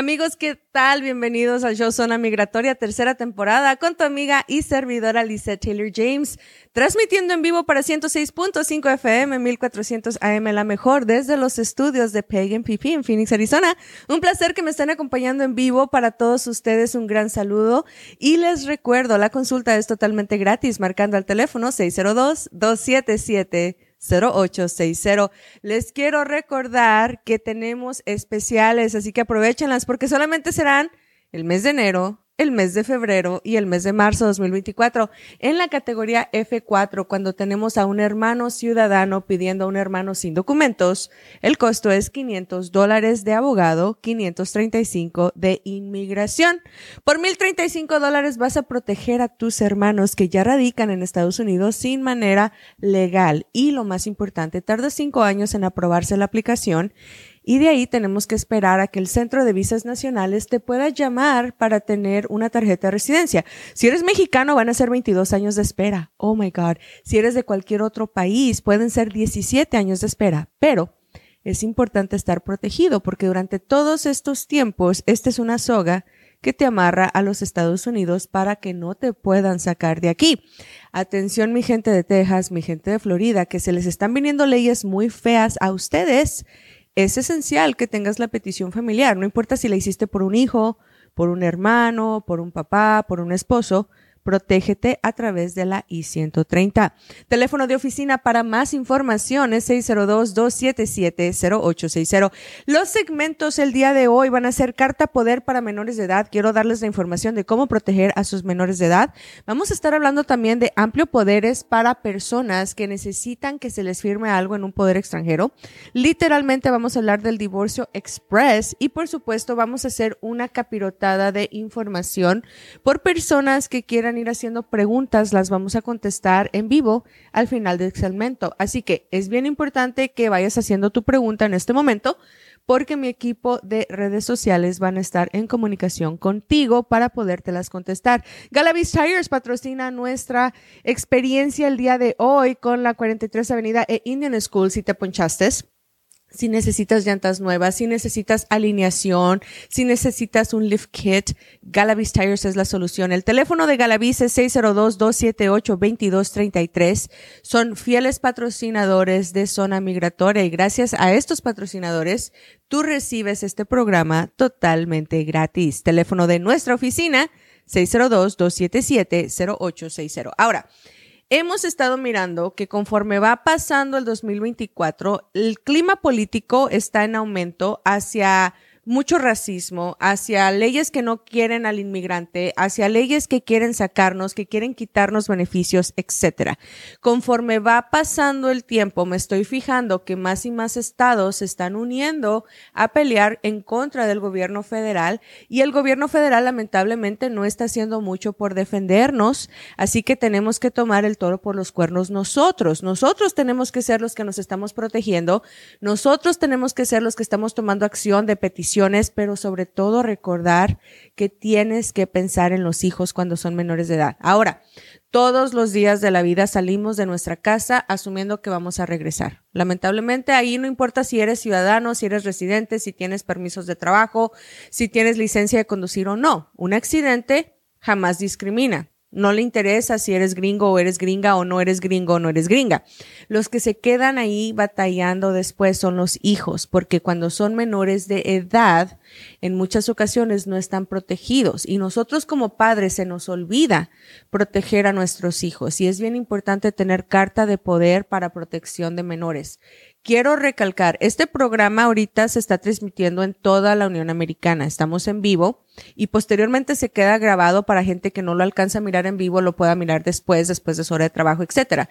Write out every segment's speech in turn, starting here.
Amigos, ¿qué tal? Bienvenidos al show Zona Migratoria, tercera temporada, con tu amiga y servidora Lizette Taylor James, transmitiendo en vivo para 106.5 FM, 1400 AM, la mejor, desde los estudios de Pagan PP en Phoenix, Arizona. Un placer que me estén acompañando en vivo. Para todos ustedes, un gran saludo. Y les recuerdo, la consulta es totalmente gratis, marcando al teléfono 602 277 0860. Les quiero recordar que tenemos especiales, así que aprovechenlas porque solamente serán el mes de enero, el mes de febrero y el mes de marzo 2024. En la categoría F4, cuando tenemos a un hermano ciudadano pidiendo a un hermano sin documentos, el costo es 500 dólares de abogado, 535 de inmigración. Por 1035 dólares vas a proteger a tus hermanos que ya radican en Estados Unidos sin manera legal. Y lo más importante, tarda cinco años en aprobarse la aplicación y de ahí tenemos que esperar a que el Centro de Visas Nacionales te pueda llamar para tener una tarjeta de residencia. Si eres mexicano van a ser 22 años de espera. Oh my God. Si eres de cualquier otro país pueden ser 17 años de espera. Pero es importante estar protegido porque durante todos estos tiempos esta es una soga que te amarra a los Estados Unidos para que no te puedan sacar de aquí. Atención mi gente de Texas, mi gente de Florida, que se les están viniendo leyes muy feas a ustedes es esencial que tengas la petición familiar, no importa si la hiciste por un hijo, por un hermano, por un papá, por un esposo, Protégete a través de la I-130. Teléfono de oficina para más información es 602-277-0860. Los segmentos el día de hoy van a ser carta poder para menores de edad. Quiero darles la información de cómo proteger a sus menores de edad. Vamos a estar hablando también de amplio poderes para personas que necesitan que se les firme algo en un poder extranjero. Literalmente vamos a hablar del divorcio express y por supuesto vamos a hacer una capirotada de información por personas que quieran ir haciendo preguntas, las vamos a contestar en vivo al final del segmento. Así que es bien importante que vayas haciendo tu pregunta en este momento porque mi equipo de redes sociales van a estar en comunicación contigo para podértelas contestar. Galavis Tires patrocina nuestra experiencia el día de hoy con la 43 Avenida e Indian School si te ponchaste si necesitas llantas nuevas, si necesitas alineación, si necesitas un lift kit, Galavis Tires es la solución. El teléfono de Galavis es 602-278-2233. Son fieles patrocinadores de Zona Migratoria y gracias a estos patrocinadores, tú recibes este programa totalmente gratis. Teléfono de nuestra oficina, 602-277-0860. Ahora, hemos estado mirando que conforme va pasando el 2024, el clima político está en aumento hacia mucho racismo, hacia leyes que no quieren al inmigrante, hacia leyes que quieren sacarnos, que quieren quitarnos beneficios, etcétera. Conforme va pasando el tiempo, me estoy fijando que más y más estados se están uniendo a pelear en contra del gobierno federal y el gobierno federal lamentablemente no está haciendo mucho por defendernos, así que tenemos que tomar el toro por los cuernos nosotros. Nosotros tenemos que ser los que nos estamos protegiendo, nosotros tenemos que ser los que estamos tomando acción de petición pero sobre todo recordar que tienes que pensar en los hijos cuando son menores de edad. Ahora, todos los días de la vida salimos de nuestra casa asumiendo que vamos a regresar. Lamentablemente ahí no importa si eres ciudadano, si eres residente, si tienes permisos de trabajo, si tienes licencia de conducir o no. Un accidente jamás discrimina. No le interesa si eres gringo o eres gringa o no eres gringo o no eres gringa. Los que se quedan ahí batallando después son los hijos, porque cuando son menores de edad, en muchas ocasiones no están protegidos y nosotros como padres se nos olvida proteger a nuestros hijos y es bien importante tener carta de poder para protección de menores. Quiero recalcar, este programa ahorita se está transmitiendo en toda la Unión Americana. Estamos en vivo y posteriormente se queda grabado para gente que no lo alcanza a mirar en vivo, lo pueda mirar después, después de su hora de trabajo, etcétera.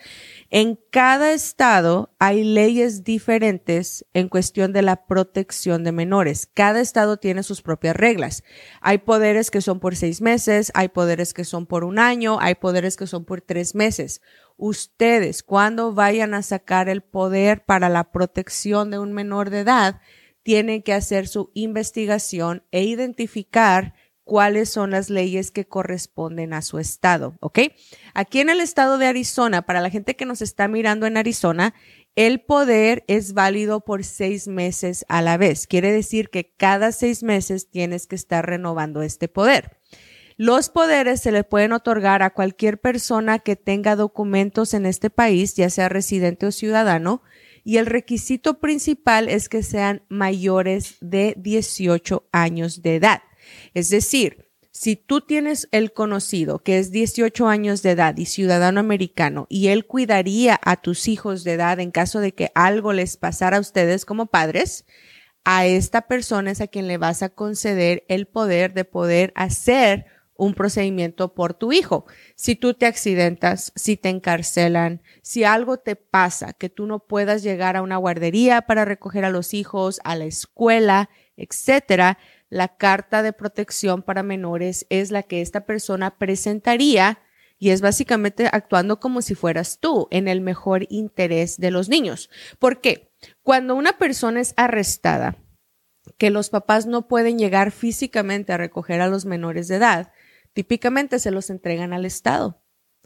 En cada estado hay leyes diferentes en cuestión de la protección de menores. Cada estado tiene sus propias reglas. Hay poderes que son por seis meses, hay poderes que son por un año, hay poderes que son por tres meses ustedes cuando vayan a sacar el poder para la protección de un menor de edad, tienen que hacer su investigación e identificar cuáles son las leyes que corresponden a su estado, ¿ok? Aquí en el estado de Arizona, para la gente que nos está mirando en Arizona, el poder es válido por seis meses a la vez. Quiere decir que cada seis meses tienes que estar renovando este poder. Los poderes se le pueden otorgar a cualquier persona que tenga documentos en este país, ya sea residente o ciudadano, y el requisito principal es que sean mayores de 18 años de edad. Es decir, si tú tienes el conocido que es 18 años de edad y ciudadano americano y él cuidaría a tus hijos de edad en caso de que algo les pasara a ustedes como padres, a esta persona es a quien le vas a conceder el poder de poder hacer un procedimiento por tu hijo. Si tú te accidentas, si te encarcelan, si algo te pasa, que tú no puedas llegar a una guardería para recoger a los hijos, a la escuela, etcétera, la carta de protección para menores es la que esta persona presentaría y es básicamente actuando como si fueras tú en el mejor interés de los niños. ¿Por qué? Cuando una persona es arrestada, que los papás no pueden llegar físicamente a recoger a los menores de edad, típicamente se los entregan al Estado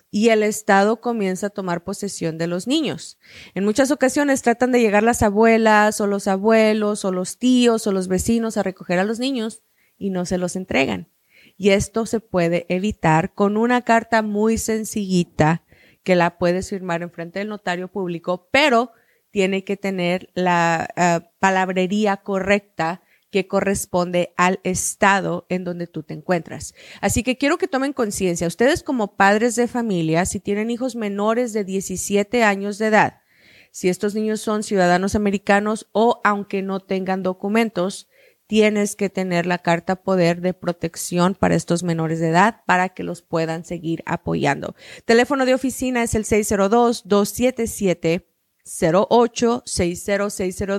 y el Estado comienza a tomar posesión de los niños. En muchas ocasiones tratan de llegar las abuelas o los abuelos o los tíos o los vecinos a recoger a los niños y no se los entregan. Y esto se puede evitar con una carta muy sencillita que la puedes firmar en frente del notario público, pero tiene que tener la eh, palabrería correcta que corresponde al estado en donde tú te encuentras. Así que quiero que tomen conciencia, ustedes como padres de familia, si tienen hijos menores de 17 años de edad, si estos niños son ciudadanos americanos o aunque no tengan documentos, tienes que tener la carta poder de protección para estos menores de edad para que los puedan seguir apoyando. Teléfono de oficina es el 602 277 0860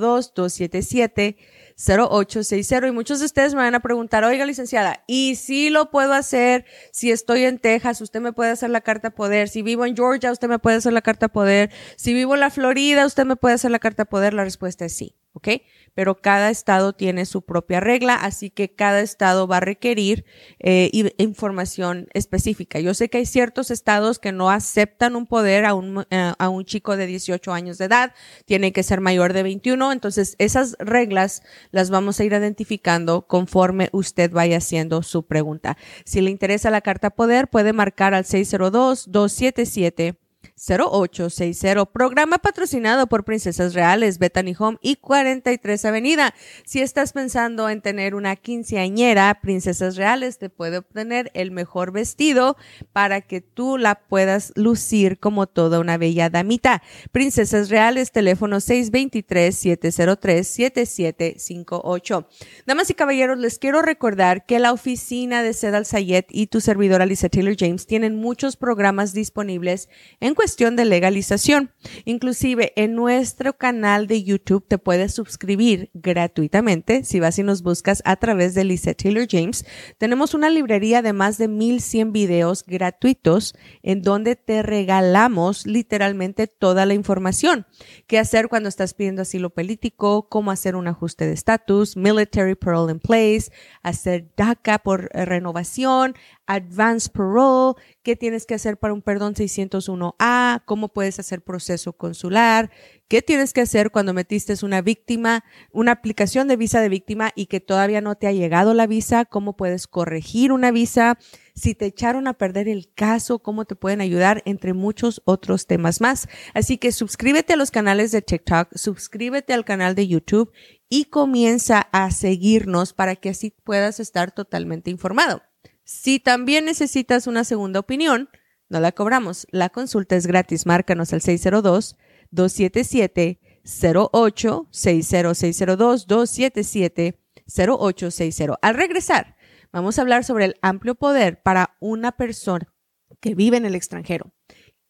277 0860 y muchos de ustedes me van a preguntar, oiga licenciada, ¿y si lo puedo hacer si estoy en Texas? Usted me puede hacer la carta poder. Si vivo en Georgia, usted me puede hacer la carta poder. Si vivo en la Florida, usted me puede hacer la carta poder. La respuesta es sí, ¿ok? pero cada estado tiene su propia regla, así que cada estado va a requerir eh, información específica. Yo sé que hay ciertos estados que no aceptan un poder a un, eh, a un chico de 18 años de edad, tiene que ser mayor de 21, entonces esas reglas las vamos a ir identificando conforme usted vaya haciendo su pregunta. Si le interesa la carta poder, puede marcar al 602 277 0860. Programa patrocinado por Princesas Reales, Bethany Home y 43 Avenida. Si estás pensando en tener una quinceañera, Princesas Reales te puede obtener el mejor vestido para que tú la puedas lucir como toda una bella damita. Princesas Reales, teléfono 623-703-7758. Damas y caballeros, les quiero recordar que la oficina de Sedal Sayed y tu servidora Lisa Taylor James tienen muchos programas disponibles en cuestión de legalización. Inclusive en nuestro canal de YouTube te puedes suscribir gratuitamente si vas y nos buscas a través de Lisa Taylor James. Tenemos una librería de más de 1100 videos gratuitos en donde te regalamos literalmente toda la información. ¿Qué hacer cuando estás pidiendo asilo político? ¿Cómo hacer un ajuste de estatus? Military parole in place, hacer DACA por renovación, advance parole, qué tienes que hacer para un perdón 601A, cómo puedes hacer proceso consular, qué tienes que hacer cuando metiste una víctima, una aplicación de visa de víctima y que todavía no te ha llegado la visa, cómo puedes corregir una visa, si te echaron a perder el caso, cómo te pueden ayudar, entre muchos otros temas más. Así que suscríbete a los canales de TikTok, suscríbete al canal de YouTube y comienza a seguirnos para que así puedas estar totalmente informado. Si también necesitas una segunda opinión, no la cobramos. La consulta es gratis. Márcanos al 602-277. 0860602277 Al regresar, vamos a hablar sobre el amplio poder para una persona que vive en el extranjero.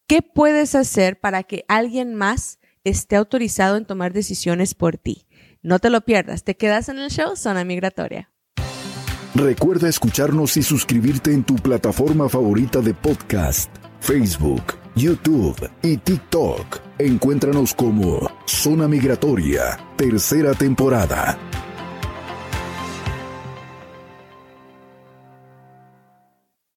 ¿Qué puedes hacer para que alguien más esté autorizado en tomar decisiones por ti? No te lo pierdas, te quedas en el show Zona Migratoria. Recuerda escucharnos y suscribirte en tu plataforma favorita de podcast, Facebook, YouTube y TikTok. Encuéntranos como Zona Migratoria, tercera temporada.